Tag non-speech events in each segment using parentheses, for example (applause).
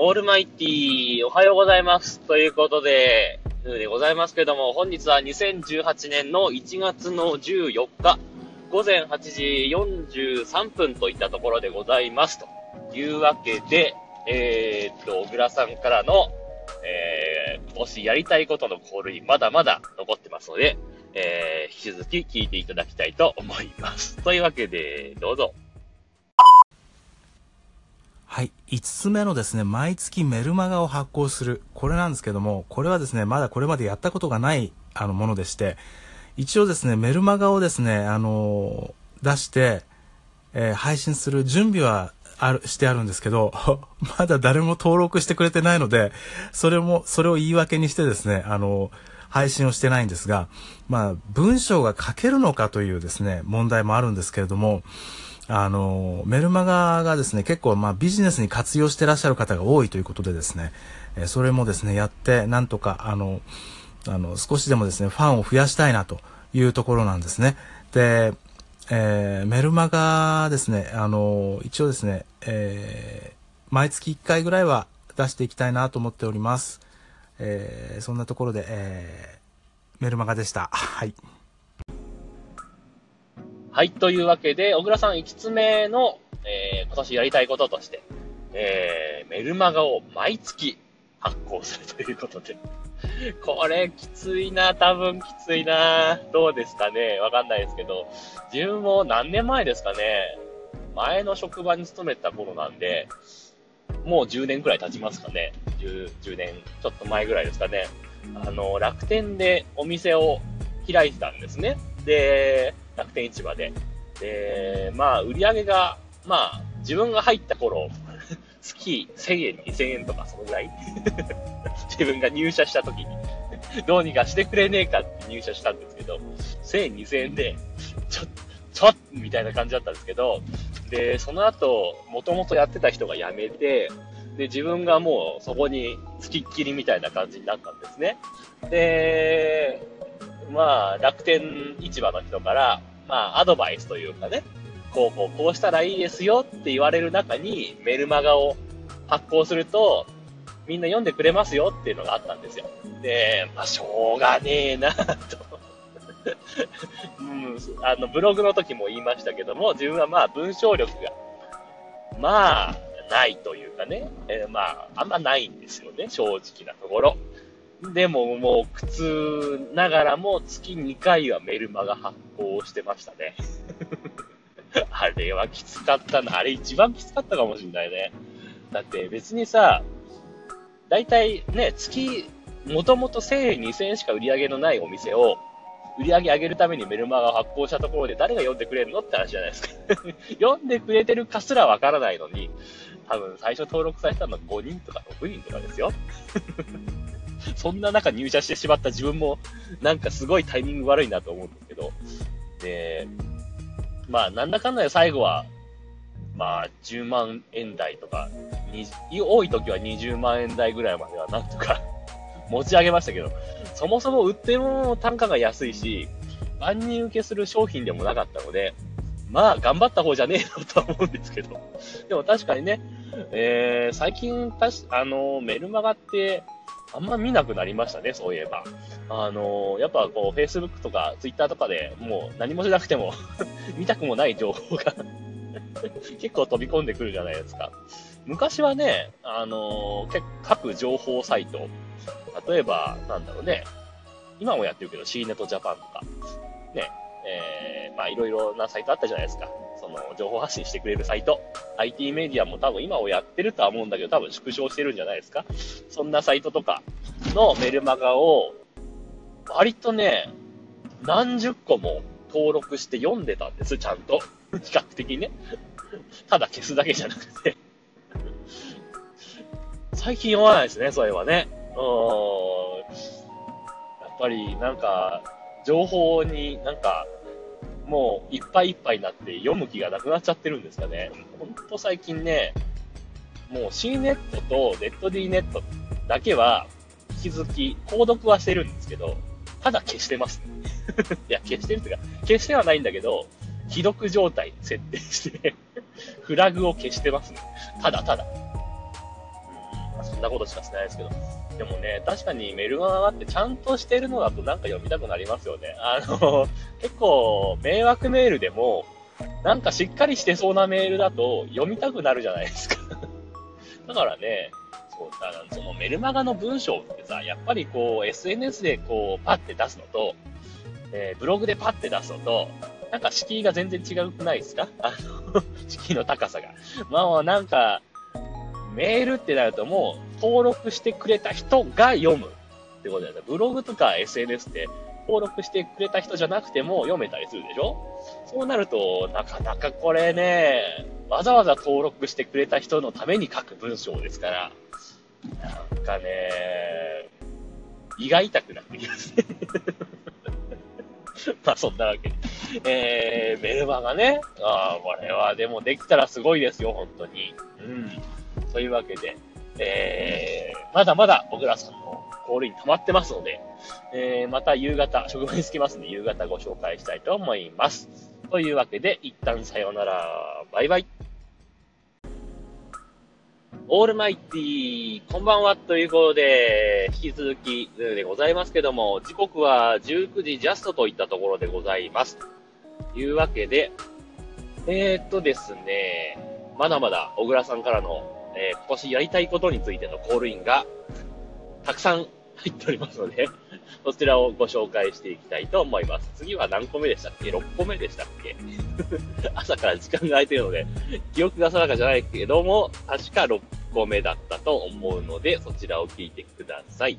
オールマイティー、おはようございます。ということで、でございますけども、本日は2018年の1月の14日、午前8時43分といったところでございます。というわけで、えー、っと、小倉さんからの、えー、もしやりたいことのコールにまだまだ残ってますので、えー、引き続き聞いていただきたいと思います。というわけで、どうぞ。はい。5つ目のですね、毎月メルマガを発行する。これなんですけども、これはですね、まだこれまでやったことがない、あの、ものでして、一応ですね、メルマガをですね、あの出して、えー、配信する準備はある、してあるんですけど、(laughs) まだ誰も登録してくれてないので、それも、それを言い訳にしてですね、あの配信をしてないんですが、まあ、文章が書けるのかというですね、問題もあるんですけれども、あの、メルマガがですね、結構まあビジネスに活用してらっしゃる方が多いということでですね、えそれもですね、やって、なんとか、あの、あの、少しでもですね、ファンを増やしたいなというところなんですね。で、えー、メルマガですね、あの、一応ですね、えー、毎月1回ぐらいは出していきたいなと思っております。えー、そんなところで、えー、メルマガでした。はい。はい、というわけで、小倉さん5つ目の、えー、今年やりたいこととして、えー、メルマガを毎月発行するということで。(laughs) これ、きついな、多分きついな。どうですかね？わかんないですけど、自分も何年前ですかね？前の職場に勤めた頃なんで、もう10年くらい経ちますかね 10, 10年ちょっと前ぐらいですかね。あの、楽天でお店を開いてたんですね。で、楽天市場で。で、まあ、売り上げが、まあ、自分が入った頃、(laughs) 月1000円、2000円とかそのぐらい (laughs) 自分が入社した時にどうにかしてくれねえかって入社したんですけど、1000円、2000円で、ちょ、ちょっみたいな感じだったんですけど、で、その後、もともとやってた人が辞めて、で、自分がもうそこに付きっきりみたいな感じになったんですね。で、まあ、楽天市場の人から、まあ、アドバイスというかね、こうこうこうしたらいいですよって言われる中にメルマガを発行すると、みんな読んでくれますよっていうのがあったんですよ。で、まあ、しょうがねえなとうん。あの、ブログの時も言いましたけども、自分はまあ、文章力が、まあ、ないというかね、えー、まあ、あんまないんですよね、正直なところ。でももう苦痛ながらも月2回はメルマガ発行してましたね。(laughs) あれはきつかったな。あれ一番きつかったかもしんないね。だって別にさ、だいたいね、月、もともと1000円、2000円しか売り上げのないお店を、売り上げ上げるためにメルマガを発行したところで誰が読んでくれるのって話じゃないですか。(laughs) 読んでくれてるかすらわからないのに、多分最初登録されたのは5人とか6人とかですよ。(laughs) そんな中入社してしまった自分も、なんかすごいタイミング悪いなと思うんですけど、で、まあ、なんだかんだで最後は、まあ、10万円台とか、多い時は20万円台ぐらいまではなんとか (laughs) 持ち上げましたけど、そもそも売ってるものの単価が安いし、万人受けする商品でもなかったので、まあ、頑張った方じゃねえのとは思うんですけど。でも確かにね、えー、最近、たし、あの、メルマガって、あんま見なくなりましたね、そういえば。あのー、やっぱこう、Facebook とか Twitter とかでもう何もしなくても (laughs) 見たくもない情報が (laughs) 結構飛び込んでくるじゃないですか。昔はね、あのー、各情報サイト、例えば、なんだろうね、今もやってるけど C ネットジャパンとか、ね、えー、まあいろいろなサイトあったじゃないですか。の、情報発信してくれるサイト。IT メディアも多分今をやってるとは思うんだけど、多分縮小してるんじゃないですか。そんなサイトとかのメルマガを、割とね、何十個も登録して読んでたんです、ちゃんと。比較的ね。ただ消すだけじゃなくて最近読まないですね、それはね。うん。やっぱり、なんか、情報になんか、もういっぱいいっぱいになって読む気がなくなっちゃってるんですかね。ほんと最近ね、もう C ネットとネット D ネットだけは引き続き購読はしてるんですけど、ただ消してます、(laughs) いや、消してるっていうか、消してはないんだけど、既読状態設定してフラグを消してますね。ただただ。そんなことしかしてないですけど。でもね、確かにメルマガってちゃんとしてるのだとなんか読みたくなりますよね。あの、結構迷惑メールでも、なんかしっかりしてそうなメールだと読みたくなるじゃないですか。(laughs) だからね、そうだそのメルマガの文章ってさ、やっぱりこう SNS でこうパッて出すのと、えー、ブログでパッて出すのと、なんか敷居が全然違くないですか？(laughs) あの敷居の高さが。まあなんか、メールってなるともう登録してくれた人が読むってことだよね。ブログとか SNS って登録してくれた人じゃなくても読めたりするでしょ？そうなると、なかなかこれね、わざわざ登録してくれた人のために書く文章ですから、なんかね、胃が痛くなってきますね。(laughs) まあそんなわけで。えー、メルマガね。ああ、これはでもできたらすごいですよ、本当に。うん。というわけで、えー、まだまだ小倉さんのコールイン溜まってますので、えー、また夕方、職場に着きますので、夕方ご紹介したいと思います。というわけで、一旦さようなら。バイバイ。オールマイティー、こんばんはということで、引き続きでございますけども、時刻は19時ジャストといったところでございます。というわけで、えー、っとですね、まだまだ小倉さんからの、えー、今年やりたいことについてのコールインがたくさん入っておりますので、(laughs) そちらをご紹介していきたいと思います。次は何個目でしたっけ ?6 個目でしたっけ？(laughs) 朝から時間が空いてるので、記憶が定かじゃないけども、確か6個目だったと思うので、そちらを聞いてください。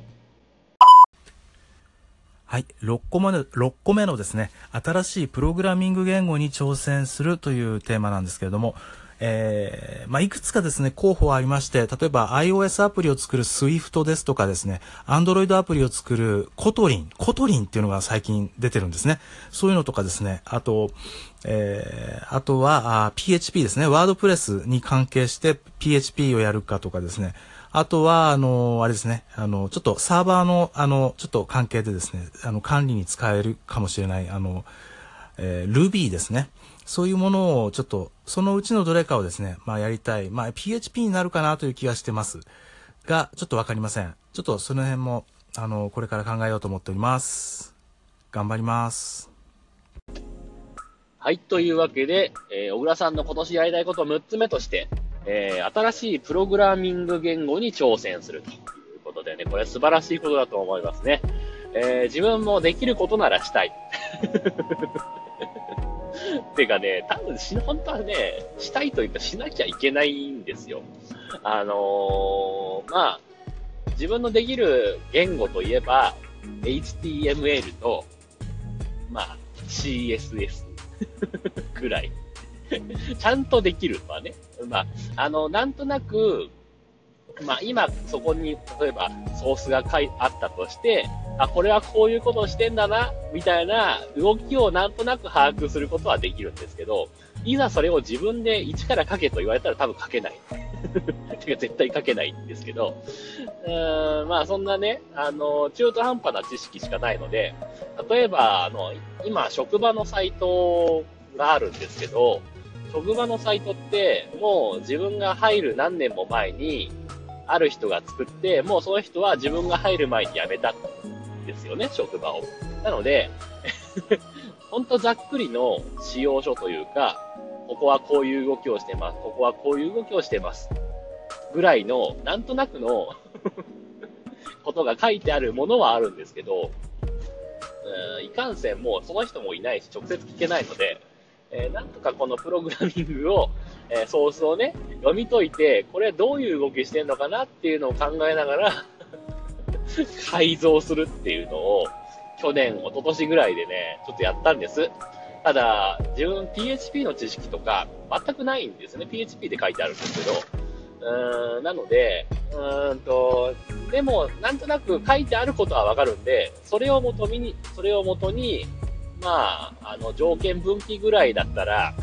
はい。6個目の、6個目のですね、新しいプログラミング言語に挑戦するというテーマなんですけれども、えー、まあ、いくつかですね、候補はありまして、例えば iOS アプリを作る Swift ですとかですね、Android アプリを作る Kotlin、Kotlin っていうのが最近出てるんですね。そういうのとかですね、あと、えー、あとはあ PHP ですね、ワードプレスに関係して PHP をやるかとかですね、あとは、あの、あれですね、あの、ちょっとサーバーの、あの、ちょっと関係でですね、あの、管理に使えるかもしれない、あの、えー、Ruby ですね。そういうものをちょっと、そのうちのどれかをですね、まあやりたい。まあ PHP になるかなという気がしてます。が、ちょっとわかりません。ちょっとその辺も、あの、これから考えようと思っております。頑張ります。はい、というわけで、えー、小倉さんの今年やりたいこと6つ目として、えー、新しいプログラミング言語に挑戦するということでね、これ素晴らしいことだと思いますね。えー、自分もできることならしたい。(laughs) てかね、多分し、本当はね、したいというかしなきゃいけないんですよ。あのー、まあ、自分のできる言語といえば、HTML と、まあ、CSS くらい。(laughs) ちゃんとできるのはね。まあ、あの、なんとなく、まあ、今そこに、例えばソースが書いあったとして、あ、これはこういうことをしてんだな、みたいな動きをなんとなく把握することはできるんですけど、いざそれを自分で一から書けと言われたら多分書けない。(laughs) 絶対書けないんですけど、うーん、まあそんなね、あの、中途半端な知識しかないので、例えば、あの、今職場のサイトがあるんですけど、職場のサイトってもう自分が入る何年も前にある人が作って、もうその人は自分が入る前に辞めたんですよね、職場を。なので、ほんとざっくりの使用書というか、ここはこういう動きをしてます。ここはこういう動きをしてます。ぐらいの、なんとなくの (laughs) ことが書いてあるものはあるんですけど、うん、いかんせんもうその人もいないし、直接聞けないので、えー、なんとかこのプログラミングをえー、ソースをね、読み解いて、これはどういう動きしてんのかなっていうのを考えながら (laughs) 改造するっていうのを、去年、一昨年ぐらいでね、ちょっとやったんです。ただ、自分 PHP の知識とか全くないんですね。PHP で書いてあるんですけど。うーん、なので、うーんと、でも、なんとなく書いてあることはわかるんで、それを元に、それを元に、まあ、あの、条件分岐ぐらいだったら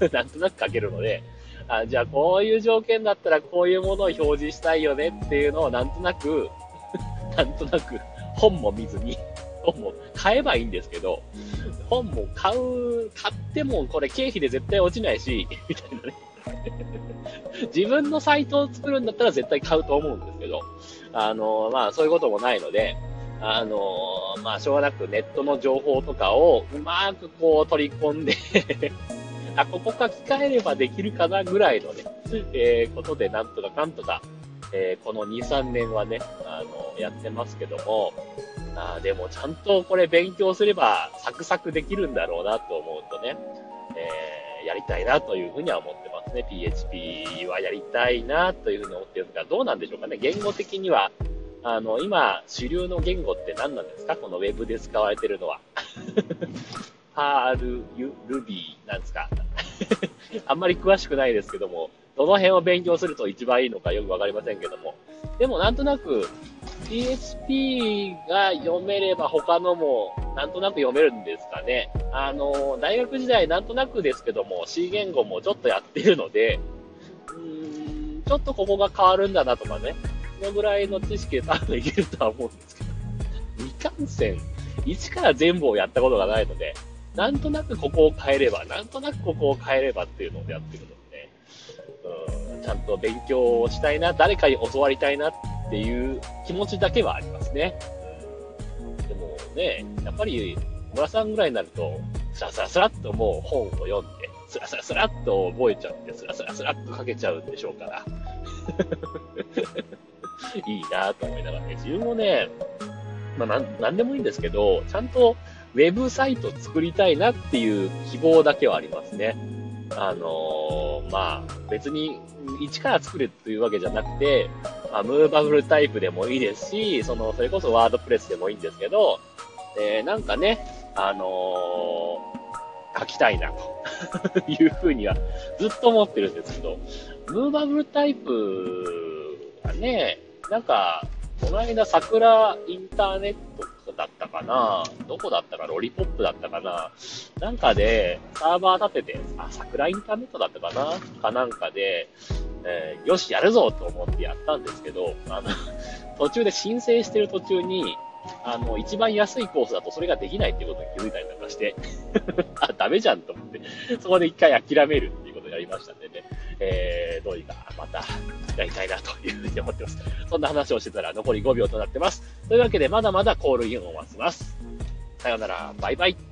(laughs) なんとなく書けるので、あじゃあこういう条件だったらこういうものを表示したいよねっていうのをなんとなく (laughs) なんとなく本も見ずに (laughs) 本も買えばいいんですけど、本も買う、買ってもこれ経費で絶対落ちないし、みたいなね。自分のサイトを作るんだったら絶対買うと思うんですけど、あの、まあそういうこともないので、あの、まあしょうがなくネットの情報とかをうまくこう取り込んであ、ここ書き換えればできるかなぐらいのね、えー、ことでなんとかかんとか、えー、この2、3年はね、あの、やってますけども、あでもちゃんとこれ勉強すればサクサクできるんだろうなと思うとね、えー、やりたいなというふうには思ってますね。PHP はやりたいなというふうに思ってるんですが、どうなんでしょうかね。言語的には、あの、今、主流の言語って何なんですか？この Web で使われてるのは。(laughs) パール、ルビーなんですか？あんまり詳しくないですけども、どの辺を勉強すると一番いいのかよくわかりませんけども。でもなんとなく、PHP が読めれば他のもなんとなく読めるんですかね。あの、大学時代なんとなくですけども C 言語もちょっとやってるので、うーん、ちょっとここが変わるんだなとかね。そのぐらいの知識で多分いけるとは思うんですけど。未完成、一から全部をやったことがないので、なんとなくここを変えれば、なんとなくここを変えればっていうのをやってるので、うん、ちゃんと勉強をしたいな、誰かに教わりたいなっていう気持ちだけはありますね。でもね、やっぱり、村さんぐらいになると、スラスラスラっともう本を読んで、スラスラスラっと覚えちゃって、スラスラスラっと書けちゃうんでしょうから。(laughs) いいなと思いながらね、自分もね、まあなん、なんでもいいんですけど、ちゃんとウェブサイト作りたいなっていう希望だけはありますね。あのー、まあ、別に一から作るっていうわけじゃなくて、まあ、ムーバブルタイプでもいいですし、その、それこそワードプレスでもいいんですけど、えー、なんかね、あのー、書きたいな、というふうにはずっと思ってるんですけど、ムーバブルタイプはね、なんか、この間桜インターネットだったかな？どこだったかロリポップだったかな？なんかで、サーバー立てて、あ、桜インターネットだったかな？かなんかで、えー、よし、やるぞと思ってやったんですけど、あの、途中で申請してる途中に、あの、一番安いコースだとそれができないっていうことに気づいたりなんかして、(laughs) あ、ダメじゃんと思って、そこで一回諦めるっていうことをやりましたね、えー、どうにかまたやりたいなというふうに思ってます。そんな話をしてたら残り5秒となってます。というわけで、まだまだコールインを待ちます。さようなら、バイバイ。